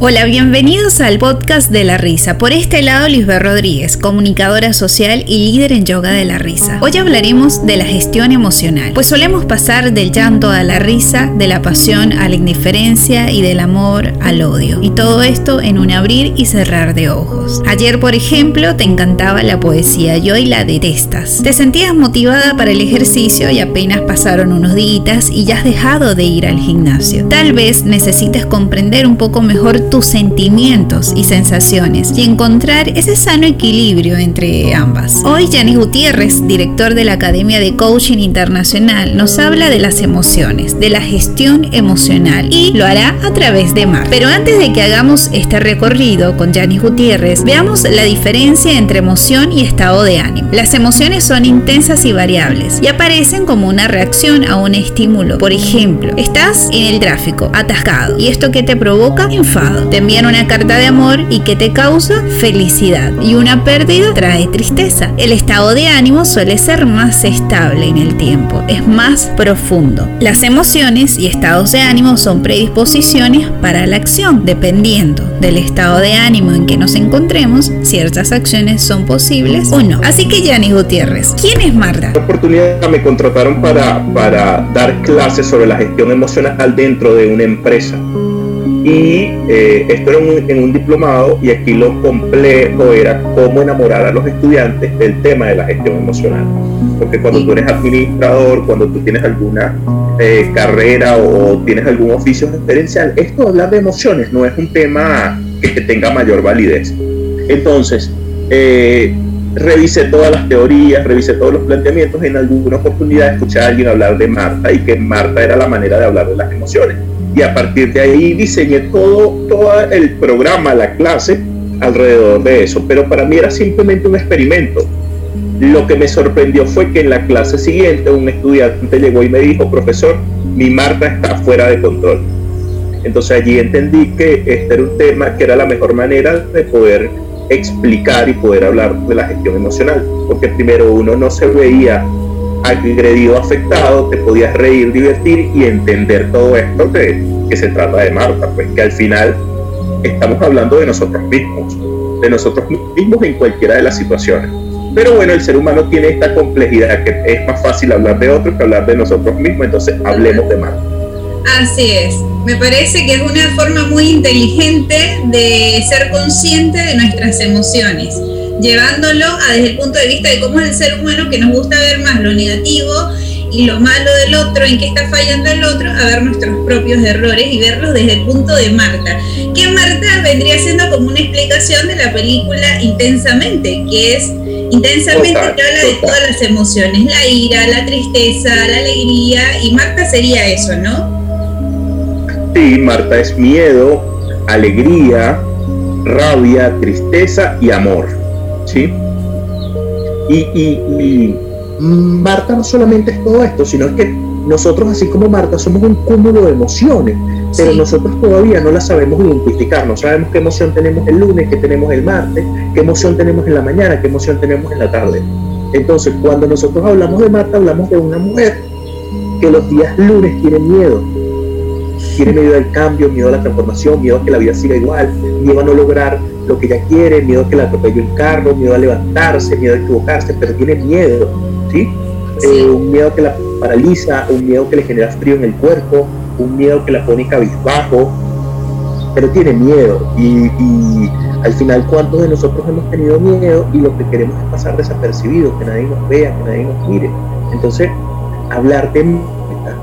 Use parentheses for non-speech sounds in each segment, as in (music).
Hola, bienvenidos al podcast de la risa. Por este lado, Lisbeth Rodríguez, comunicadora social y líder en yoga de la risa. Hoy hablaremos de la gestión emocional, pues solemos pasar del llanto a la risa, de la pasión a la indiferencia y del amor al odio. Y todo esto en un abrir y cerrar de ojos. Ayer, por ejemplo, te encantaba la poesía y hoy la detestas. Te sentías motivada para el ejercicio y apenas pasaron unos días y ya has dejado de ir al gimnasio. Tal vez necesites comprender un poco mejor tus sentimientos y sensaciones y encontrar ese sano equilibrio entre ambas. Hoy Janis Gutiérrez, director de la Academia de Coaching Internacional, nos habla de las emociones, de la gestión emocional y lo hará a través de Mar. Pero antes de que hagamos este recorrido con Janis Gutiérrez, veamos la diferencia entre emoción y estado de ánimo. Las emociones son intensas y variables y aparecen como una reacción a un estímulo. Por ejemplo, estás en el tráfico, atascado, y esto que te provoca enfado te envían una carta de amor y que te causa felicidad y una pérdida trae tristeza. El estado de ánimo suele ser más estable en el tiempo, es más profundo. Las emociones y estados de ánimo son predisposiciones para la acción, dependiendo del estado de ánimo en que nos encontremos, ciertas acciones son posibles o no. Así que Yanis Gutiérrez, ¿quién es Marta? La oportunidad me contrataron para, para dar clases sobre la gestión emocional dentro de una empresa y eh, esto era en un diplomado y aquí lo complejo era cómo enamorar a los estudiantes del tema de la gestión emocional. Porque cuando tú eres administrador, cuando tú tienes alguna eh, carrera o tienes algún oficio referencial, esto hablar de emociones no es un tema que, tenga mayor validez. Entonces, eh, revisé todas las teorías, revisé todos los planteamientos, en alguna oportunidad escuché a alguien hablar de Marta y que Marta era la manera de hablar de las emociones y a partir de ahí diseñé todo, el programa, la clase alrededor de eso, pero para mí era simplemente un experimento. Lo que me sorprendió fue que en la clase siguiente un estudiante llegó y me dijo, profesor, mi Marta está fuera de control. Entonces allí entendí que este era un tema que era la mejor manera de poder explicar y poder hablar de la gestión emocional, porque primero uno no se veía agredido, afectado, te podías reír, divertir y entender todo esto que, que se trata de Marta, pues que al final estamos hablando de nosotros mismos, de nosotros mismos en cualquiera de las situaciones. Pero bueno, el ser humano tiene esta complejidad que es más fácil hablar de otros que hablar de nosotros mismos, entonces hablemos de Marta. Así es, me parece que es una forma muy inteligente de ser consciente de nuestras emociones llevándolo a desde el punto de vista de cómo es el ser humano que nos gusta ver más lo negativo y lo malo del otro, en qué está fallando el otro, a ver nuestros propios errores y verlos desde el punto de Marta. Que Marta vendría siendo como una explicación de la película Intensamente, que es intensamente que habla de todas las emociones, la ira, la tristeza, la alegría, y Marta sería eso, ¿no? Sí, Marta es miedo, alegría, rabia, tristeza y amor. ¿Sí? Y, Marta no solamente es todo esto, sino es que nosotros, así como Marta, somos un cúmulo de emociones, pero nosotros todavía no las sabemos identificar, no sabemos qué emoción tenemos el lunes, qué tenemos el martes, qué emoción tenemos en la mañana, qué emoción tenemos en la tarde. Entonces, cuando nosotros hablamos de Marta, hablamos de una mujer que los días lunes tiene miedo, tiene miedo al cambio, miedo a la transformación, miedo a que la vida siga igual, miedo a no lograr lo que ella quiere, miedo a que la atropelle un carro, miedo a levantarse, miedo a equivocarse, pero tiene miedo, ¿sí? Eh, un miedo que la paraliza, un miedo que le genera frío en el cuerpo, un miedo que la pone cabizbajo, pero tiene miedo. Y, al final, ¿cuántos de nosotros hemos tenido miedo y lo que queremos es pasar desapercibido, que nadie nos vea, que nadie nos mire? Entonces, hablar de Marta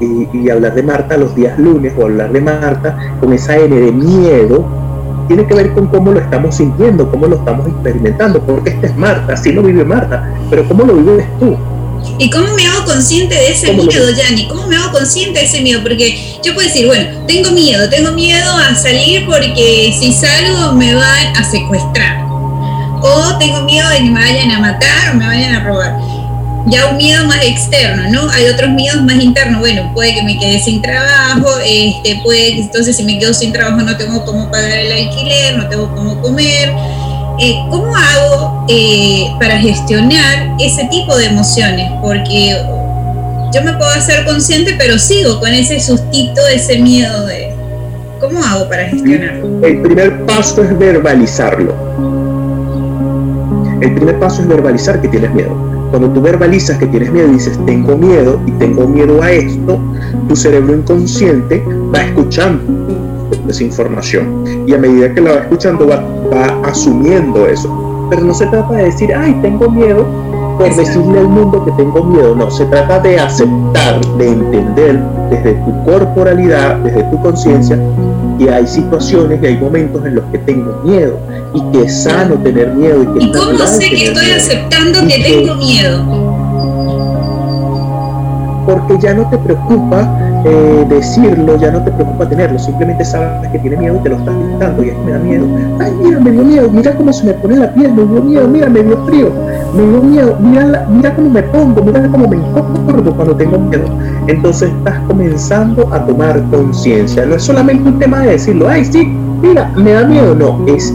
y, y hablar de Marta los días lunes o hablar de Marta con esa N de miedo, tiene que ver con cómo lo estamos sintiendo, cómo lo estamos experimentando, porque esta es Marta, así lo vive Marta, pero cómo lo vives tú. ¿Y cómo me hago consciente de ese miedo, Yanni? ¿Cómo me hago consciente de ese miedo? Porque yo puedo decir, bueno, tengo miedo, tengo miedo a salir porque si salgo me van a secuestrar. O tengo miedo de que me vayan a matar o me vayan a robar ya un miedo más externo, ¿no? Hay otros miedos más internos, bueno, puede que me quede sin trabajo, este, puede entonces si me quedo sin trabajo no tengo cómo pagar el alquiler, no tengo cómo comer. Eh, ¿Cómo hago eh, para gestionar ese tipo de emociones? Porque yo me puedo hacer consciente, pero sigo con ese sustito, ese miedo de... ¿Cómo hago para gestionarlo? El primer paso es verbalizarlo. El primer paso es verbalizar que tienes miedo. Cuando tú verbalizas que tienes miedo y dices, tengo miedo y tengo miedo a esto, tu cerebro inconsciente va escuchando esa información. Y a medida que la va escuchando, va, va asumiendo eso. Pero no se trata de decir, ay, tengo miedo, por decirle al mundo que tengo miedo, no, se trata de aceptar, de entender desde tu corporalidad, desde tu conciencia, que hay situaciones y hay momentos en los que tengo miedo y que es sano tener miedo. ¿Y, que ¿Y cómo sé que estoy aceptando que tengo miedo? Porque ya no te preocupa eh, decirlo, ya no te preocupa tenerlo, simplemente sabes que tiene miedo y te lo estás gritando y es que me da miedo. Ay, mira, me dio miedo, mira cómo se me pone la piel, me dio miedo, mira, me dio frío me dio miedo, mira, mira cómo me pongo, mira cómo me encorvo cuando tengo miedo. Entonces estás comenzando a tomar conciencia. No es solamente un tema de decirlo, ay, sí, mira, me da miedo. No, es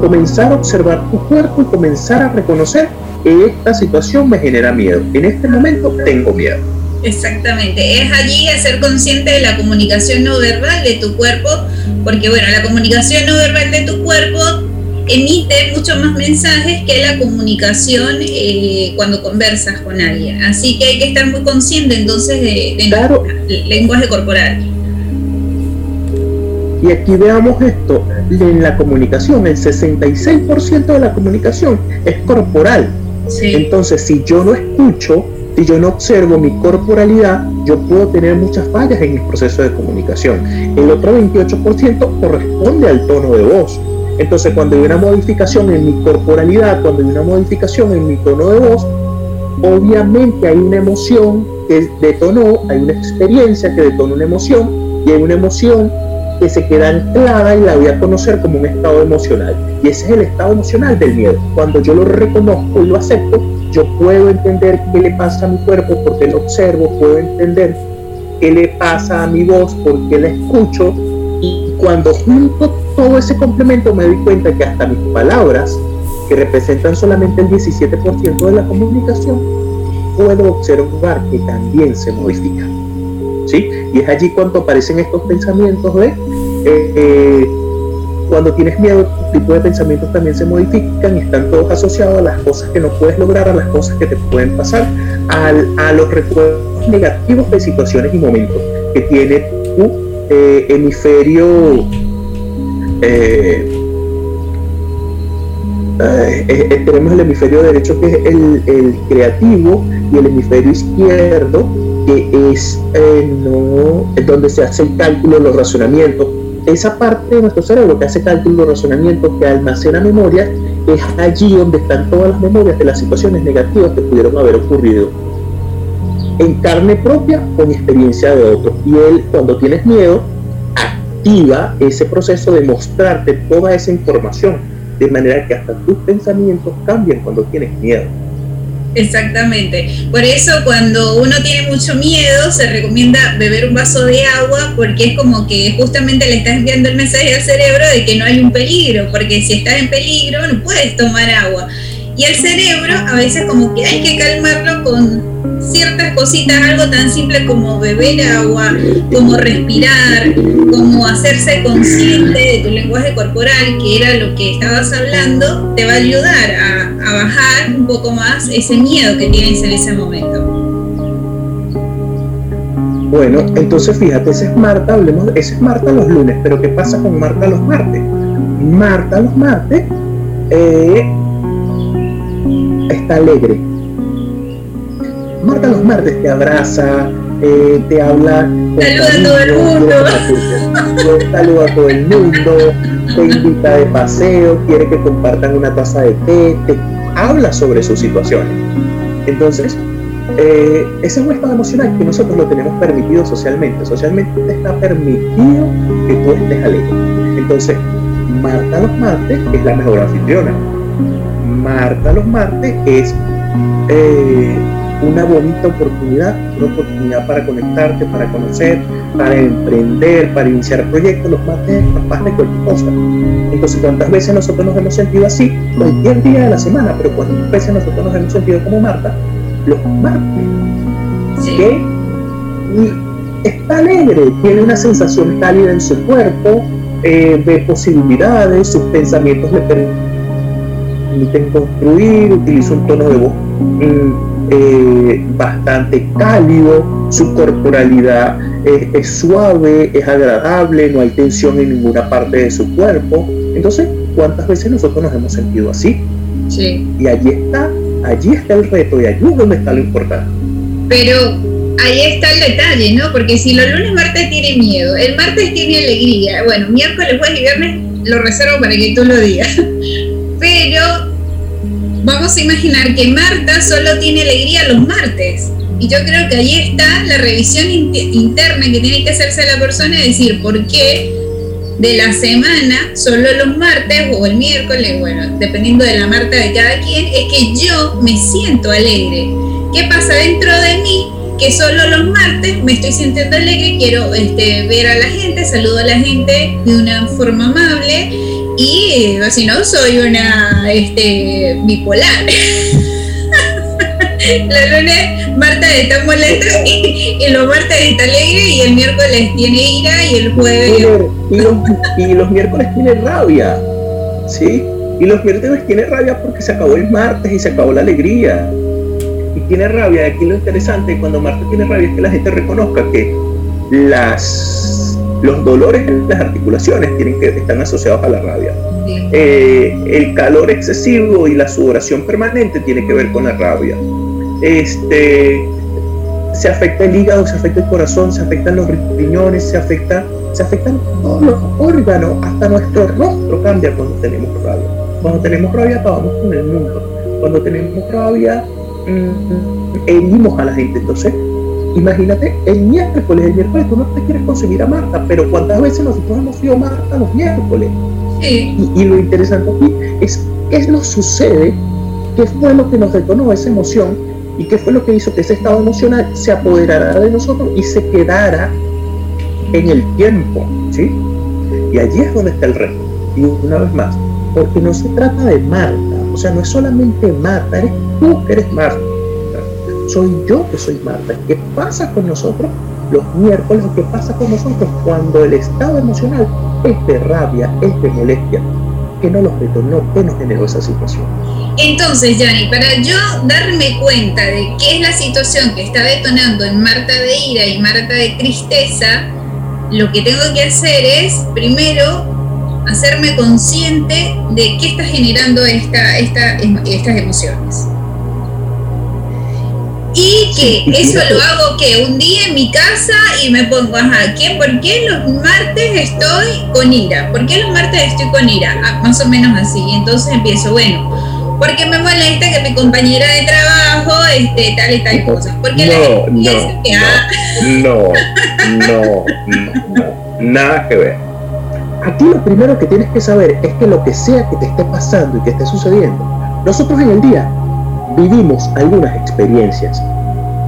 comenzar a observar tu cuerpo y comenzar a reconocer que esta situación me genera miedo. En este momento tengo miedo. Exactamente, es allí ser consciente de la comunicación no verbal de tu cuerpo, porque bueno, la comunicación no verbal de tu cuerpo emite mucho más mensajes que la comunicación eh, cuando conversas con alguien. Así que hay que estar muy consciente entonces de, de lenguaje corporal. Y aquí veamos esto, en la comunicación, el 66% de la comunicación es corporal. Entonces, si yo no escucho, si yo no observo mi corporalidad, yo puedo tener muchas fallas en mi proceso de comunicación. El otro 28% corresponde al tono de voz. Entonces, cuando hay una modificación en mi corporalidad, cuando hay una modificación en mi tono de voz, obviamente hay una emoción que detonó, hay una experiencia que detonó una emoción y hay una emoción que se queda anclada y la voy a conocer como un estado emocional. Y ese es el estado emocional del miedo. Cuando yo lo reconozco y lo acepto, yo puedo entender qué le pasa a mi cuerpo porque lo observo, puedo entender qué le pasa a mi voz porque la escucho y cuando junto todo ese complemento me doy cuenta que hasta mis palabras, que representan solamente el 17% de la comunicación, puedo observar que también se modifican. ¿Sí? Y es allí cuando aparecen estos pensamientos de, eh, cuando tienes miedo, tu tipo de pensamientos también se modifican y están todos asociados a las cosas que no puedes lograr, a las cosas que te pueden pasar, a los recuerdos negativos de situaciones y momentos que tiene tu eh, hemisferio eh, tenemos el hemisferio derecho que es el, creativo y el hemisferio izquierdo que es donde se hace el cálculo, los razonamientos. Esa parte de nuestro cerebro que hace cálculo, razonamientos, que almacena memoria, es allí donde están todas las memorias de las situaciones negativas que pudieron haber ocurrido en carne propia o en experiencia de otros. Y él, cuando tienes miedo, activa ese proceso de mostrarte toda esa información, de manera que hasta tus pensamientos cambien cuando tienes miedo. Exactamente. Por eso cuando uno tiene mucho miedo se recomienda beber un vaso de agua porque es como que justamente le estás enviando el mensaje al cerebro de que no hay un peligro, porque si estás en peligro no puedes tomar agua. Y el cerebro a veces como que hay que calmarlo con ciertas cositas, algo tan simple como beber agua, como respirar, como hacerse consciente de tu lenguaje corporal, que era lo que estabas hablando, te va a ayudar a, bajar un poco más ese miedo que tienes en ese momento. Bueno, entonces fíjate, ese es Marta, hablemos, ese es Marta los lunes, pero ¿qué pasa con Marta los martes? Marta los martes eh, está alegre, Marta los martes te abraza, eh, te habla. Saluda a todo el mundo. Saluda a todo el mundo, te invita de paseo, quiere que compartan una taza de té, te habla sobre sus situaciones. Entonces, eh, ese es un estado emocional que nosotros lo tenemos permitido socialmente. Socialmente está permitido que tú estés alegre. Entonces, Marta los martes es la mejor anfitriona. Marta los martes es eh, una bonita oportunidad, una oportunidad para conectarte, para conocer, para emprender, para iniciar proyectos, los martes capaz de cualquier cosa. Entonces, ¿cuántas veces nosotros nos hemos sentido así? Cualquier día de la semana, pero ¿cuántas veces nosotros nos hemos sentido como Marta? Los martes. Sí. Y está alegre, tiene una sensación cálida en su cuerpo, eh, ve posibilidades, sus pensamientos le permiten construir, utiliza un tono de voz mm, eh, bastante cálido, su corporalidad es, suave, es agradable, no hay tensión en ninguna parte de su cuerpo. Entonces, ¿cuántas veces nosotros nos hemos sentido así? Sí. Y allí está, allí está el reto y allí es donde está lo importante. Pero ahí está el detalle, ¿no? Porque si los lunes, martes tiene miedo, el martes tiene alegría, bueno, miércoles, jueves y viernes lo reservo para que tú lo digas. (laughs) Pero vamos a imaginar que Marta solo tiene alegría los martes. Y yo creo que ahí está la revisión interna que tiene que hacerse la persona y decir por qué de la semana, solo los martes o el miércoles, bueno, dependiendo de la Marta de cada quien, es que yo me siento alegre. ¿Qué pasa dentro de mí? Que solo los martes me estoy sintiendo alegre, quiero este, ver a la gente, saludo a la gente de una forma amable y si no soy una este, bipolar. (laughs) la lunes Marta está molesta y, los martes está alegre y el miércoles tiene ira y el jueves... Y los, y los miércoles tiene rabia, ¿sí? Y los miércoles tiene rabia porque se acabó el martes y se acabó la alegría. Y tiene rabia, aquí lo interesante cuando Marta tiene rabia es que la gente reconozca que las, los dolores en las articulaciones tienen que, están asociados a la rabia. Eh, el calor excesivo y la sudoración permanente tiene que ver con la rabia este, se afecta el hígado, se afecta el corazón, se afectan los riñones, se afecta, se afectan todos los órganos, hasta nuestro rostro cambia cuando tenemos rabia. Cuando tenemos rabia acabamos con el mundo. Cuando tenemos rabia mm, herimos a la gente. Entonces, imagínate, el miércoles, el miércoles tú no te quieres conseguir a Marta, pero ¿cuántas veces nosotros hemos sido Marta los miércoles? Y, y, lo interesante aquí es qué nos sucede, qué fue lo que nos detonó esa emoción ¿Y qué fue lo que hizo que ese estado emocional se apoderara de nosotros y se quedara en el tiempo? ¿sí? Y allí es donde está el reto. Y una vez más, porque no se trata de Marta, o sea, no es solamente Marta, eres tú que eres Marta, soy yo que soy Marta. ¿Qué pasa con nosotros los miércoles? ¿Qué pasa con nosotros cuando el estado emocional es de rabia, es de molestia? que no los detonó, que nos generó esa situación. Entonces, Yanni, para yo darme cuenta de qué es la situación que está detonando en Marta de ira y Marta de tristeza, lo que tengo que hacer es, primero, hacerme consciente de qué está generando esta, estas emociones. Y que eso lo hago que un día en mi casa y me pongo, ajá, ¿qué, ¿por qué los martes estoy con ira? ¿Por qué los martes estoy con ira? Ah, más o menos así. Y entonces empiezo, bueno, porque me molesta que mi compañera de trabajo este, tal y tal cosa. Porque no, no, no, no, no, no, nada que ver. Aquí lo primero que tienes que saber es que lo que sea que te esté pasando y que esté sucediendo, nosotros en el día vivimos algunas experiencias.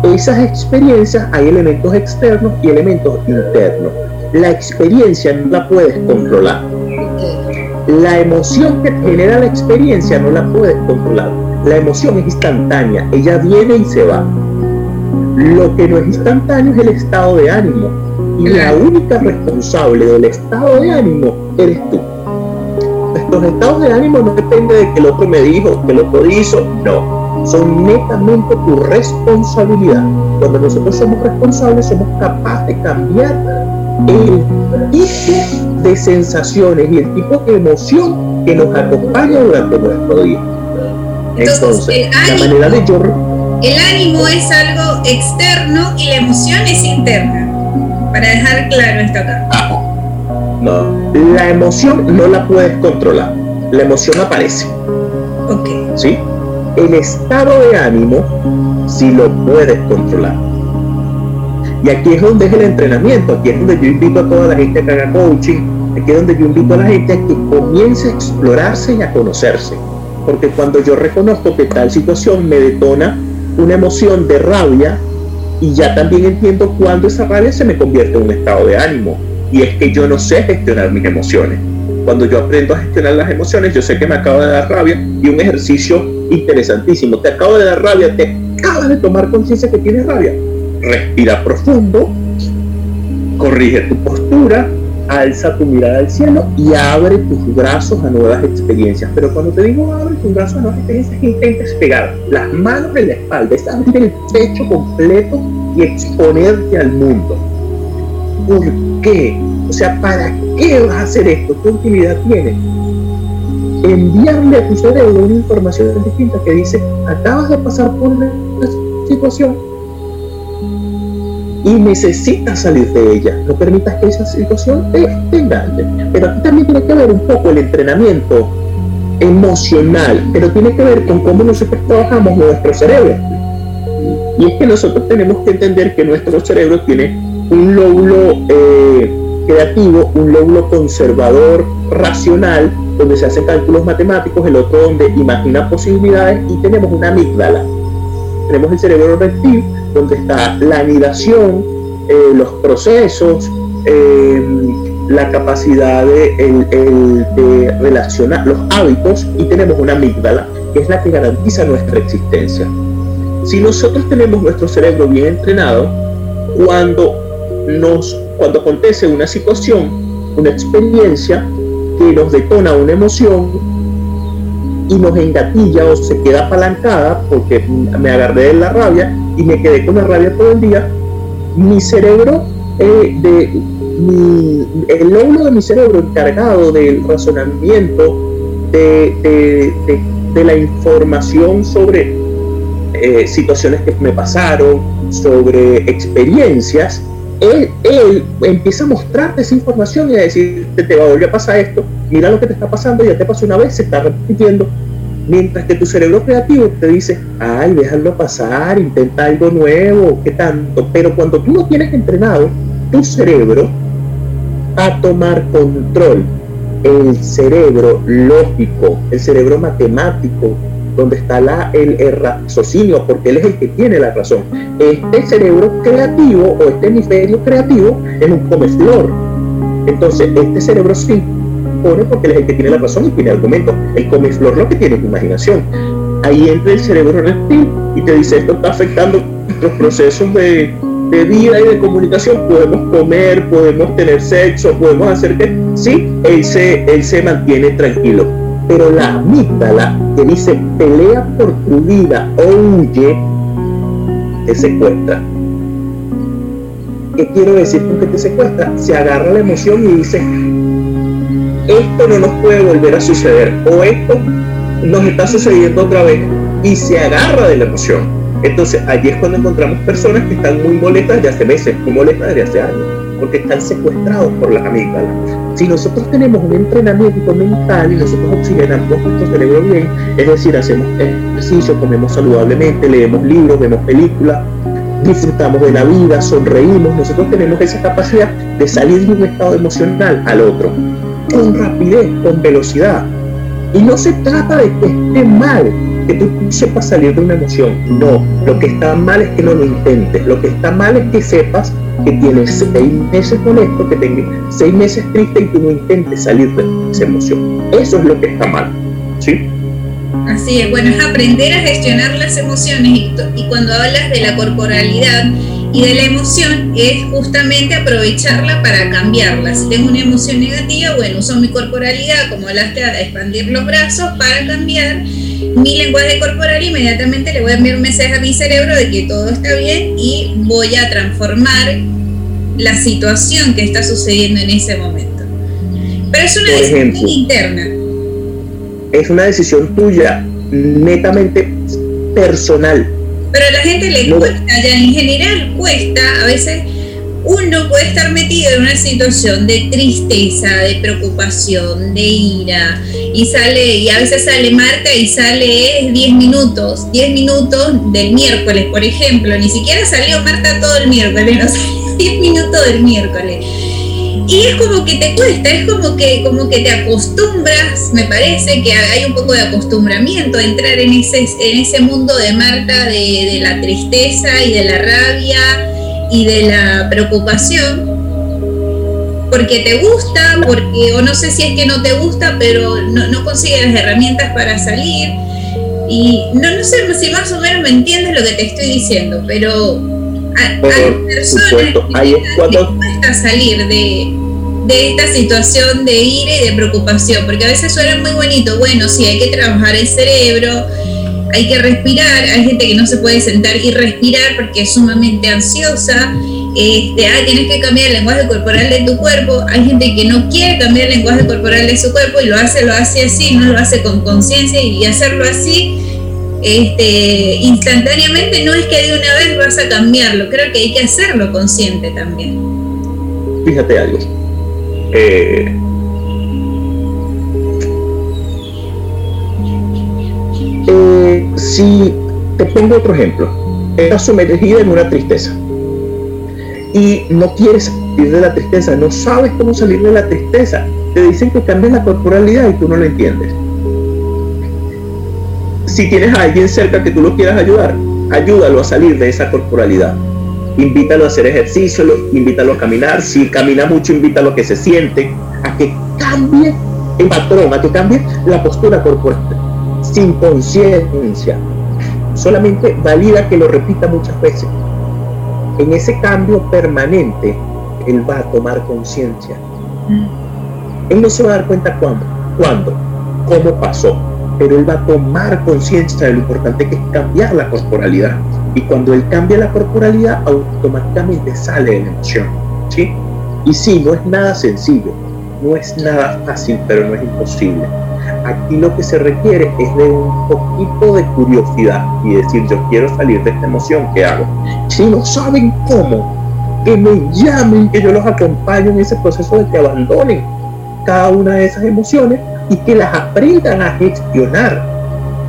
Esas experiencias hay elementos externos y elementos internos. La experiencia no la puedes controlar. La emoción que genera la experiencia no la puedes controlar. La emoción es instantánea, ella viene y se va. Lo que no es instantáneo es el estado de ánimo. Y la única responsable del estado de ánimo eres tú. Estos estados de ánimo no dependen de que el otro me dijo, que el otro hizo, no son netamente tu responsabilidad. Cuando nosotros somos responsables, somos capaces de cambiar el tipo de sensaciones y el tipo de emoción que nos acompaña durante nuestro día. Entonces, la manera de yo... El ánimo es algo externo y la emoción es interna. Para dejar claro esto acá. No, la emoción no la puedes controlar. La emoción aparece. Ok. ¿Sí? El estado de ánimo si lo puedes controlar. Y aquí es donde es el entrenamiento, aquí es donde yo invito a toda la gente que haga coaching, aquí es donde yo invito a la gente a que comience a explorarse y a conocerse. Porque cuando yo reconozco que tal situación me detona una emoción de rabia, y ya también entiendo cuando esa rabia se me convierte en un estado de ánimo. Y es que yo no sé gestionar mis emociones. Cuando yo aprendo a gestionar las emociones, yo sé que me acaba de dar rabia y un ejercicio interesantísimo. Te acabo de dar rabia, te acabas de tomar conciencia que tienes rabia. Respira profundo corrige tu postura, alza tu mirada al cielo y abre tus brazos a nuevas experiencias. Pero cuando te digo abre tus brazos a nuevas experiencias, intentes pegar las manos en la espalda, es abrir el pecho completo y exponerte al mundo. ¿Por qué? O sea, ¿para qué vas a hacer esto? ¿Qué utilidad tiene? Enviarle a tu cerebro una información distinta que dice, acabas de pasar por una situación y necesitas salir de ella. No permitas que esa situación te, engañe. Pero aquí también tiene que ver un poco el entrenamiento emocional, pero tiene que ver con cómo nosotros trabajamos nuestro cerebro. Y es que nosotros tenemos que entender que nuestro cerebro tiene un lóbulo eh, creativo, un lóbulo conservador, racional, donde se hacen cálculos matemáticos, el otro donde imagina posibilidades y tenemos una amígdala. Tenemos el cerebro reptil, donde está la anidación, eh, los procesos, eh, la capacidad de, de relacionar los hábitos y tenemos una amígdala, que es la que garantiza nuestra existencia. Si nosotros tenemos nuestro cerebro bien entrenado, cuando nos cuando acontece una situación, una experiencia que nos detona una emoción y nos engatilla o se queda apalancada porque me agarré de la rabia y me quedé con la rabia todo el día, mi cerebro, eh, de, el lóbulo de mi cerebro encargado del razonamiento de, de, la información sobre eh, situaciones que me pasaron, sobre experiencias, él, él, empieza a mostrarte esa información y a decirte, te va a volver a pasar esto, mira lo que te está pasando, ya te pasó una vez, se está repitiendo, mientras que tu cerebro creativo te dice, ay, déjalo pasar, intenta algo nuevo, qué tanto, pero cuando tú no tienes entrenado tu cerebro a tomar control, el cerebro lógico, el cerebro matemático, donde está la, el, raciocinio, porque él es el que tiene la razón. Este cerebro creativo o este hemisferio creativo es un comeflor. Entonces, este cerebro sí pone porque él es el que tiene la razón y tiene argumento. El comeflor lo que tiene es imaginación. Ahí entra el cerebro reptil y te dice esto está afectando los procesos de, de vida y de comunicación. Podemos comer, podemos tener sexo, podemos hacer que... Sí, él se, él se mantiene tranquilo pero la amígdala que dice pelea por tu vida o huye, te secuestra. ¿Qué quiero decir con que te secuestra? Se agarra la emoción y dice, esto no nos puede volver a suceder o esto nos está sucediendo otra vez y se agarra de la emoción. Entonces allí es cuando encontramos personas que están muy molestas de hace meses, muy molestas de hace años, porque están secuestrados por las amígdalas. Si nosotros tenemos un entrenamiento mental y nosotros oxigenamos nuestro cerebro bien, es decir, hacemos ejercicio, comemos saludablemente, leemos libros, vemos películas, disfrutamos de la vida, sonreímos, nosotros tenemos esa capacidad de salir de un estado emocional al otro, con rapidez, con velocidad. Y no se trata de que esté mal que tú sepas salir de una emoción, no, lo que está mal es que no lo intentes, lo que está mal es que sepas que tienes seis meses molesto, que tengas seis meses triste y tú no intentes salir de esa emoción. Eso es lo que está mal. ¿Sí? Así es, bueno, es aprender a gestionar las emociones y, y cuando hablas de la corporalidad y de la emoción es justamente aprovecharla para cambiarla. Si tengo una emoción negativa, bueno, uso mi corporalidad, como hablaste, a expandir los brazos para cambiar mi lenguaje corporal, inmediatamente le voy a enviar un mensaje a mi cerebro de que todo está bien y voy a transformar la situación que está sucediendo en ese momento. Pero es una decisión interna. Es una decisión tuya, netamente personal. Pero a la gente le cuesta, ya en general cuesta, a veces uno puede estar metido en una situación de tristeza, de preocupación, de ira, y sale, y a veces sale Marta y sale 10 minutos, 10 minutos del miércoles, por ejemplo, ni siquiera salió Marta todo el miércoles, (laughs) no salió 10 minutos del miércoles. Y es como que te cuesta, es como que, como que te acostumbras, me parece que hay un poco de acostumbramiento a entrar en ese, en ese mundo de Marta, de, de la tristeza y de la rabia y de la preocupación porque te gusta, porque, o no sé si es que no te gusta, pero no, no consigues las herramientas para salir. Y no, no sé si más o menos me entiendes lo que te estoy diciendo, pero hay personas que cuesta salir de, de esta situación de ira y de preocupación, porque a veces suena muy bonito, bueno, sí, hay que trabajar el cerebro, hay que respirar, hay gente que no se puede sentar y respirar porque es sumamente ansiosa, este, ah, tienes que cambiar el lenguaje corporal de tu cuerpo, hay gente que no quiere cambiar el lenguaje corporal de su cuerpo y lo hace, lo hace así, no lo hace con conciencia y hacerlo así este, instantáneamente no es que de una vez vas a cambiarlo, creo que hay que hacerlo consciente también. Fíjate algo. Eh, eh, si te pongo otro ejemplo, estás sumergida en una tristeza y no quieres salir de la tristeza, no sabes cómo salir de la tristeza, te dicen que cambies la corporalidad y tú no lo entiendes si tienes a alguien cerca que tú lo quieras ayudar, ayúdalo a salir de esa corporalidad. Invítalo a hacer ejercicio, invítalo a caminar. Si camina mucho, invítalo a que se siente, a que cambie el patrón, a que cambie la postura corporal, sin conciencia. Solamente valida que lo repita muchas veces. En ese cambio permanente, él va a tomar conciencia. Mm. Él no se va a dar cuenta cuándo, cuándo, cómo pasó, pero él va a tomar conciencia de lo importante que es cambiar la corporalidad. Y cuando él cambia la corporalidad, automáticamente sale de la emoción. ¿sí? Y sí, no es nada sencillo, no es nada fácil, pero no es imposible. Aquí lo que se requiere es de un poquito de curiosidad y decir, yo quiero salir de esta emoción, ¿qué hago? Si no saben cómo, que me llamen, que yo los acompañe en ese proceso de que abandonen cada una de esas emociones y que las aprendan a gestionar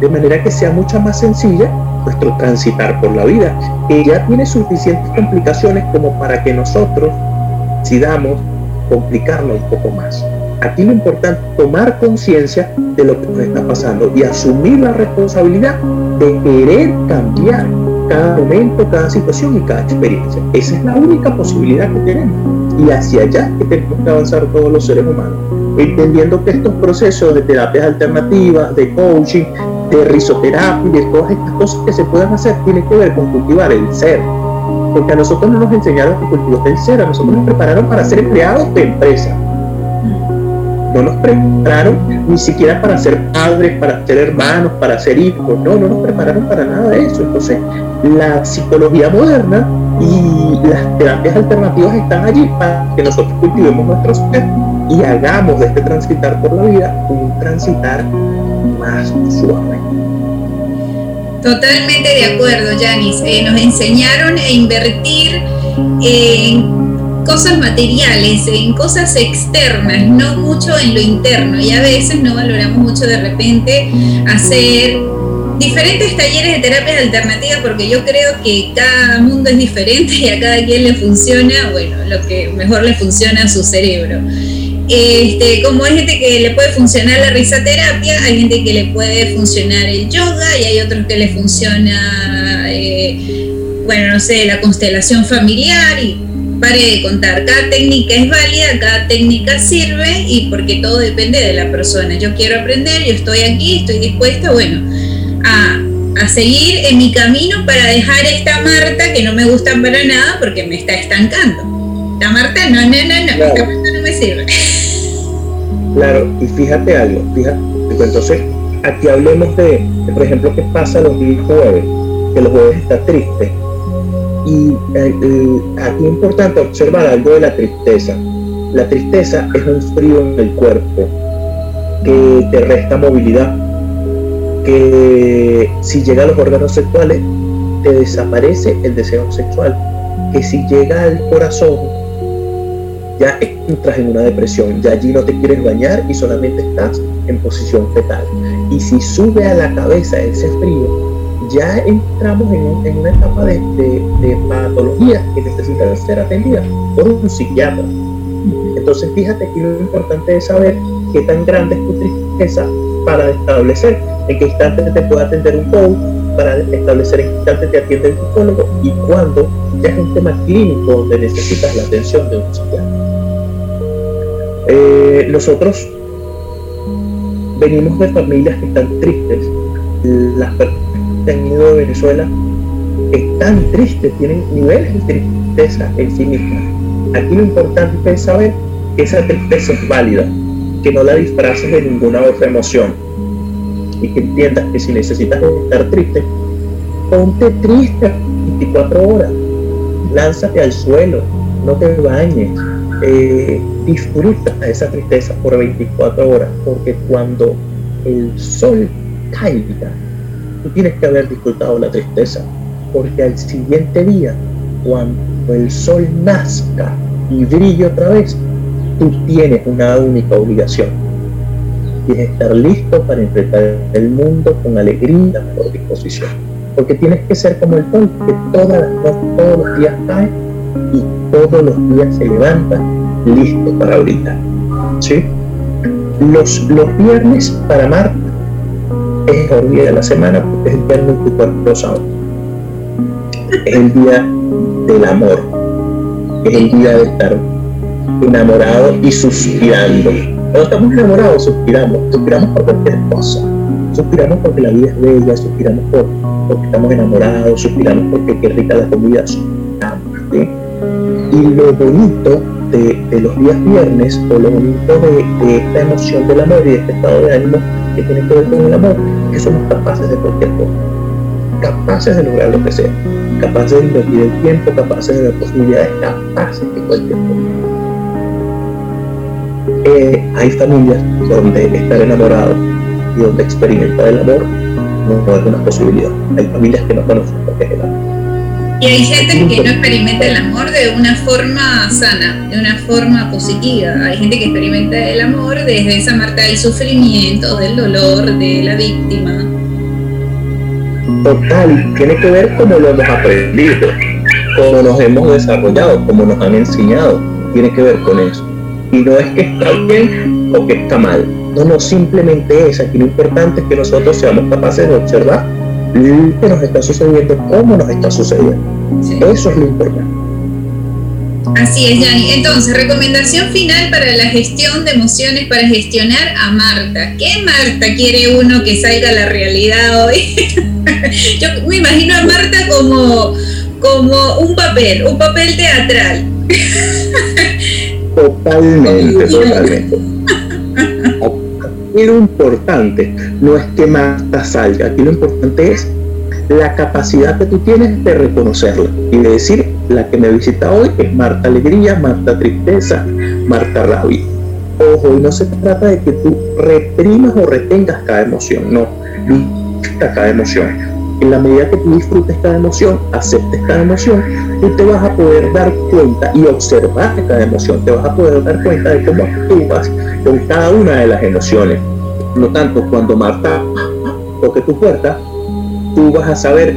de manera que sea mucho más sencilla nuestro transitar por la vida, que ya tiene suficientes complicaciones como para que nosotros decidamos complicarla un poco más. Aquí lo importante es tomar conciencia de lo que nos está pasando y asumir la responsabilidad de querer cambiar cada momento, cada situación y cada experiencia. Esa es la única posibilidad que tenemos. Y hacia allá que tenemos que avanzar todos los seres humanos entendiendo que estos procesos de terapias alternativas, de coaching, de risoterapia de todas estas cosas que se puedan hacer tienen que ver con cultivar el ser. Porque a nosotros no nos enseñaron que cultivar el ser, a nosotros nos prepararon para ser empleados de empresa. No nos prepararon ni siquiera para ser padres, para ser hermanos, para ser hijos. No, no nos prepararon para nada de eso. Entonces, la psicología moderna y las terapias alternativas están allí para que nosotros cultivemos nuestro ser y hagamos de este transitar por la vida un transitar más suave. Totalmente de acuerdo, Janis. Eh, nos enseñaron a invertir en cosas materiales, en cosas externas, no mucho en lo interno. Y a veces no valoramos mucho de repente hacer diferentes talleres de terapias alternativas porque yo creo que cada mundo es diferente y a cada quien le funciona, bueno, lo que mejor le funciona a su cerebro. Este, como hay gente que le puede funcionar la risaterapia, hay gente que le puede funcionar el yoga y hay otros que le funciona, eh, bueno, no sé, la constelación familiar y pare de contar. Cada técnica es válida, cada técnica sirve y porque todo depende de la persona. Yo quiero aprender, yo estoy aquí, estoy dispuesta, bueno, a, a seguir en mi camino para dejar esta Marta que no me gusta para nada porque me está estancando. La Marta, no, no, no, no, esta Marta no me sirve. Claro, y fíjate algo, fíjate, entonces aquí hablemos de, por ejemplo, qué pasa los jueves, que los jueves está triste. Y eh, eh, aquí es importante observar algo de la tristeza. La tristeza es un frío en el cuerpo que te resta movilidad, que si llega a los órganos sexuales te desaparece el deseo sexual, que si llega al corazón ya entras en una depresión, ya allí no te quieres bañar y solamente estás en posición fetal. Y si sube a la cabeza ese frío, ya entramos en, una etapa de, de, patologías que necesitan ser atendidas por un psiquiatra. Entonces fíjate que lo importante es saber qué tan grande es tu tristeza para establecer en qué instante te puede atender un coach, para establecer en qué instante te atiende el psicólogo y cuándo ya es un tema clínico donde necesitas la atención de un psiquiatra. Eh, nosotros venimos de familias que están tristes. Las personas que han ido de Venezuela están tristes, tienen niveles de tristeza en sí mismas. Aquí lo importante es saber que esa tristeza es válida, que no la disfraces de ninguna otra emoción y que entiendas que si necesitas estar triste, ponte triste 24 horas, lánzate al suelo, no te bañes, eh, disfruta esa tristeza por 24 horas, porque cuando el sol caiga, tú tienes que haber disfrutado la tristeza, porque al siguiente día, cuando el sol nazca y brille otra vez, tú tienes una única obligación. Tienes que estar listo para enfrentar el mundo con alegría por disposición. Porque tienes que ser como el sol, que todas las todos los días cae y todos los días se levanta listo para brillar. ¿Sí? Los, los viernes para Marta es el día de la semana porque es el viernes tu cuerpo Es el día del amor. Es el día de estar enamorado y suspirando. Cuando estamos enamorados, suspiramos. Suspiramos por cualquier cosa. Suspiramos porque la vida es bella, suspiramos por, porque estamos enamorados, suspiramos porque qué rica la comida. Y lo bonito de, los días viernes, o lo bonito de, esta emoción del amor y de este estado de ánimo que tiene que ver con el amor, que somos capaces de cualquier cosa. Capaces de lograr lo que sea. Capaces de invertir el tiempo, capaces de ver posibilidades, capaces de cualquier cosa eh, hay familias donde estar enamorado y donde experimentar el amor no, es una posibilidad. Hay familias que no conocen lo que es el amor. Y hay gente que no experimenta el amor de una forma sana, de una forma positiva. Hay gente que experimenta el amor desde esa marca del sufrimiento, del dolor, de la víctima. Total, tiene que ver cómo lo hemos aprendido, cómo nos hemos desarrollado, cómo nos han enseñado. Tiene que ver con eso. Y no es que está bien o que está mal. No, no, simplemente es. Aquí lo importante es que nosotros seamos capaces de observar lo que nos está sucediendo, cómo nos está sucediendo. Eso es lo importante. Así es, Yanni. Entonces, recomendación final para la gestión de emociones, para gestionar a Marta. ¿Qué Marta quiere uno que salga a la realidad hoy? (laughs) Yo me imagino a Marta como, como un papel, un papel teatral. (laughs) Totalmente, totalmente. Lo importante no es que Marta salga, aquí lo importante es la capacidad que tú tienes de reconocerla y de decir, la que me visita hoy es Marta Alegría, Marta Tristeza, Marta Rabia. Ojo, y no se trata de que tú reprimas o retengas cada emoción, no, cada emoción en la medida que tú disfrutes cada emoción, aceptes cada emoción, tú te vas a poder dar cuenta y observar cada emoción, te vas a poder dar cuenta de cómo actúas con cada una de las emociones. Por lo tanto, cuando Marta toque tu puerta, tú vas a saber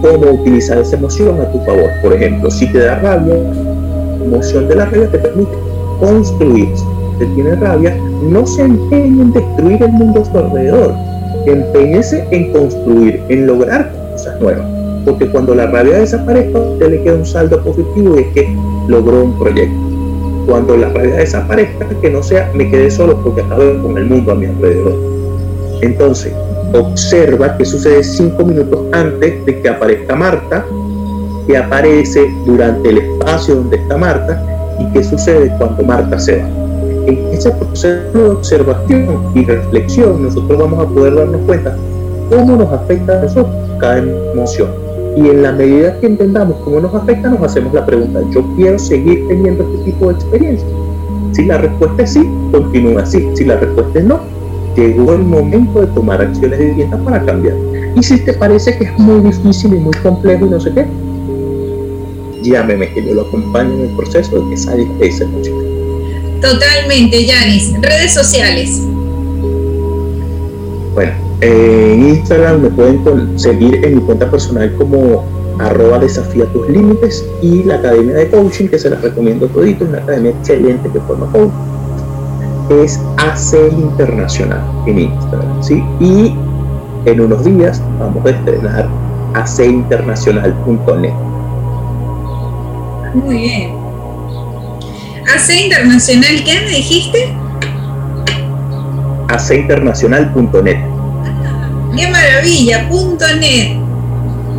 cómo utilizar esa emoción a tu favor. Por ejemplo, si te da rabia, la emoción de la rabia te permite construir. Si te tiene rabia, no se empeñe en destruir el mundo a su alrededor empeñese en construir, en lograr cosas nuevas. Porque cuando la rabia desaparezca, usted le queda un saldo positivo y es que logró un proyecto. Cuando la rabia desaparezca, que no sea me quedé solo porque acabé con el mundo a mi alrededor. Entonces, observa qué sucede cinco minutos antes de que aparezca Marta, qué aparece durante el espacio donde está Marta y qué sucede cuando Marta se va en ese proceso de observación y reflexión nosotros vamos a poder darnos cuenta cómo nos afecta a nosotros cada emoción. Y en la medida que entendamos cómo nos afecta, nos hacemos la pregunta, ¿yo quiero seguir teniendo este tipo de experiencia? Si la respuesta es sí, continúa así. Si la respuesta es no, llegó el momento de tomar acciones de vivienda para cambiar. Y si te parece que es muy difícil y muy complejo y no sé qué, llámeme que yo lo acompaño en el proceso de que salga esa emoción. Totalmente, Yanis. Redes sociales. Bueno, en Instagram me pueden seguir en mi cuenta personal como arroba desafía tus límites y la academia de coaching que se las recomiendo todito, una academia excelente que forma coach es AC Internacional en Instagram, ¿sí? Y en unos días vamos a estrenar acinternacional.net. Muy bien. AC Internacional, ¿qué me dijiste? acinternacional.net. ¡Qué maravilla! .net.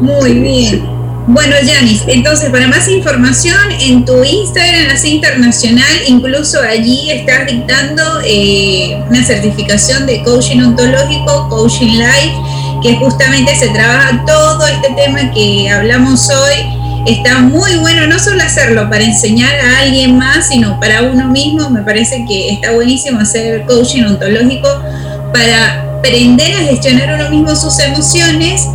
Muy bien. Bueno, Yanis, entonces para más información en tu Instagram, así internacional, incluso allí estás dictando eh, una certificación de coaching ontológico, coaching life, que justamente se trabaja todo este tema que hablamos hoy. Está muy bueno no solo hacerlo para enseñar a alguien más, sino para uno mismo. Me parece que está buenísimo hacer coaching ontológico para aprender a gestionar uno mismo sus emociones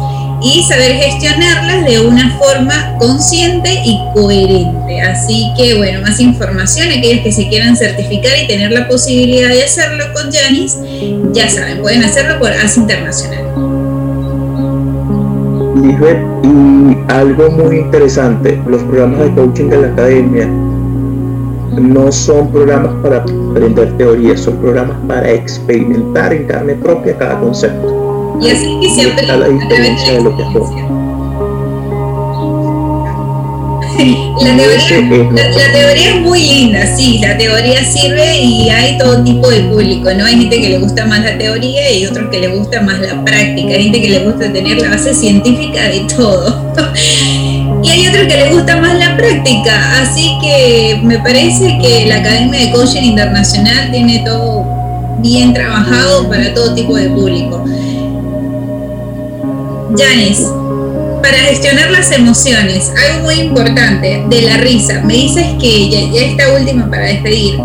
y saber gestionarlas de una forma consciente y coherente. Así que bueno, más información, aquellos que se quieran certificar y tener la posibilidad de hacerlo con Janis, ya saben, pueden hacerlo por AS Internacional. Lisbeth, y algo muy interesante, los programas de coaching de la academia no son programas para aprender teorías, son programas para experimentar en carne propia cada concepto. Y así que siempre la diferencia de lo que La teoría, la, teoría, es muy linda, sí, la teoría sirve y hay todo tipo de público, ¿no? Hay gente que le gusta más la teoría y otros que le gusta más la práctica, hay gente que le gusta tener la base científica de todo. (laughs) y hay otros que le gusta más la práctica, así que me parece que la Academia de Coaching Internacional tiene todo bien trabajado para todo tipo de público. Janis, para gestionar las emociones, algo muy importante de la risa. Me dices que ya, ya esta última para despedir.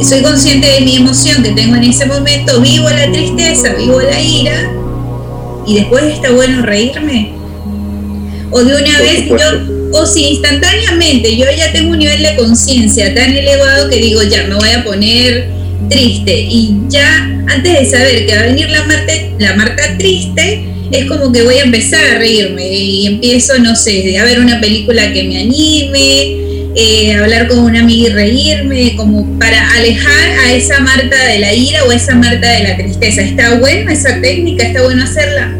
Soy consciente de mi emoción que tengo en ese momento, vivo la tristeza, vivo la ira, y después está bueno reírme. O de una vez yo, o si instantáneamente yo ya tengo un nivel de conciencia tan elevado que digo, ya me voy a poner triste y ya antes de saber que va a venir la Marta, la Marta triste, es como que voy a empezar a reírme y empiezo, no sé, a ver una película que me anime, eh, hablar con una amiga y reírme, como para alejar a esa Marta de la ira o a esa Marta de la tristeza. ¿Está buena esa técnica? ¿Está bueno hacerla?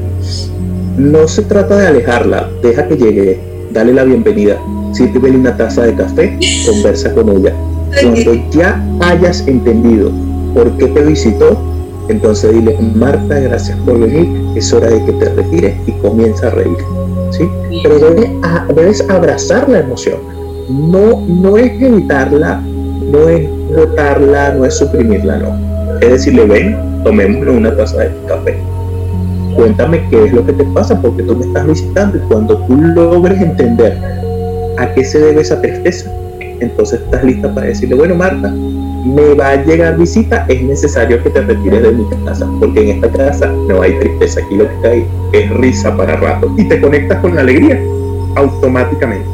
No se trata de alejarla, deja que llegue, dale la bienvenida, sírvele una taza de café, conversa con ella. (laughs) Cuando ya hayas entendido por qué te visitó, entonces dile, Marta, gracias por venir, es hora de que te retires y comienza a reír. ¿sí? Pero debes, abrazar la emoción. No, no es evitarla, no es botarla, no es suprimirla, no. Es decirle, ven, tomémonos una taza de café. Cuéntame qué es lo que te pasa porque tú me estás visitando y cuando tú logres entender a qué se debe esa tristeza, entonces estás lista para decirle, bueno, Marta, me va a llegar visita, es necesario que te retires de mi casa, porque en esta casa no hay tristeza, aquí lo que hay es risa para rato y te conectas con la alegría automáticamente.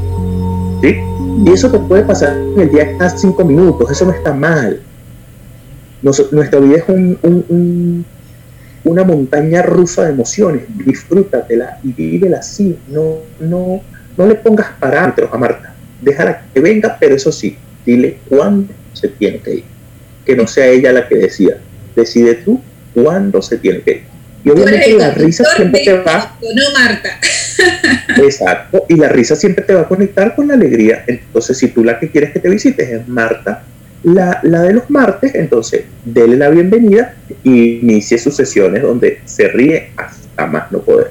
¿sí? Y eso te puede pasar en el día cada cinco minutos, eso no está mal. nuestra vida es un, una montaña rusa de emociones, disfrútatela y vívela así, no, no, no le pongas parámetros a Marta, déjala que venga, pero eso sí, dile cuándo se tiene que ir. Que no sea ella la que decida. Decide tú cuándo se tiene que ir. Y obviamente la risa siempre te va. No, Marta. (laughs) Exacto. Y la risa siempre te va a conectar con la alegría. Entonces, si tú la que quieres que te visites es Marta, la, la de los martes, entonces dele la bienvenida y inicie sus sesiones donde se ríe hasta más no poder.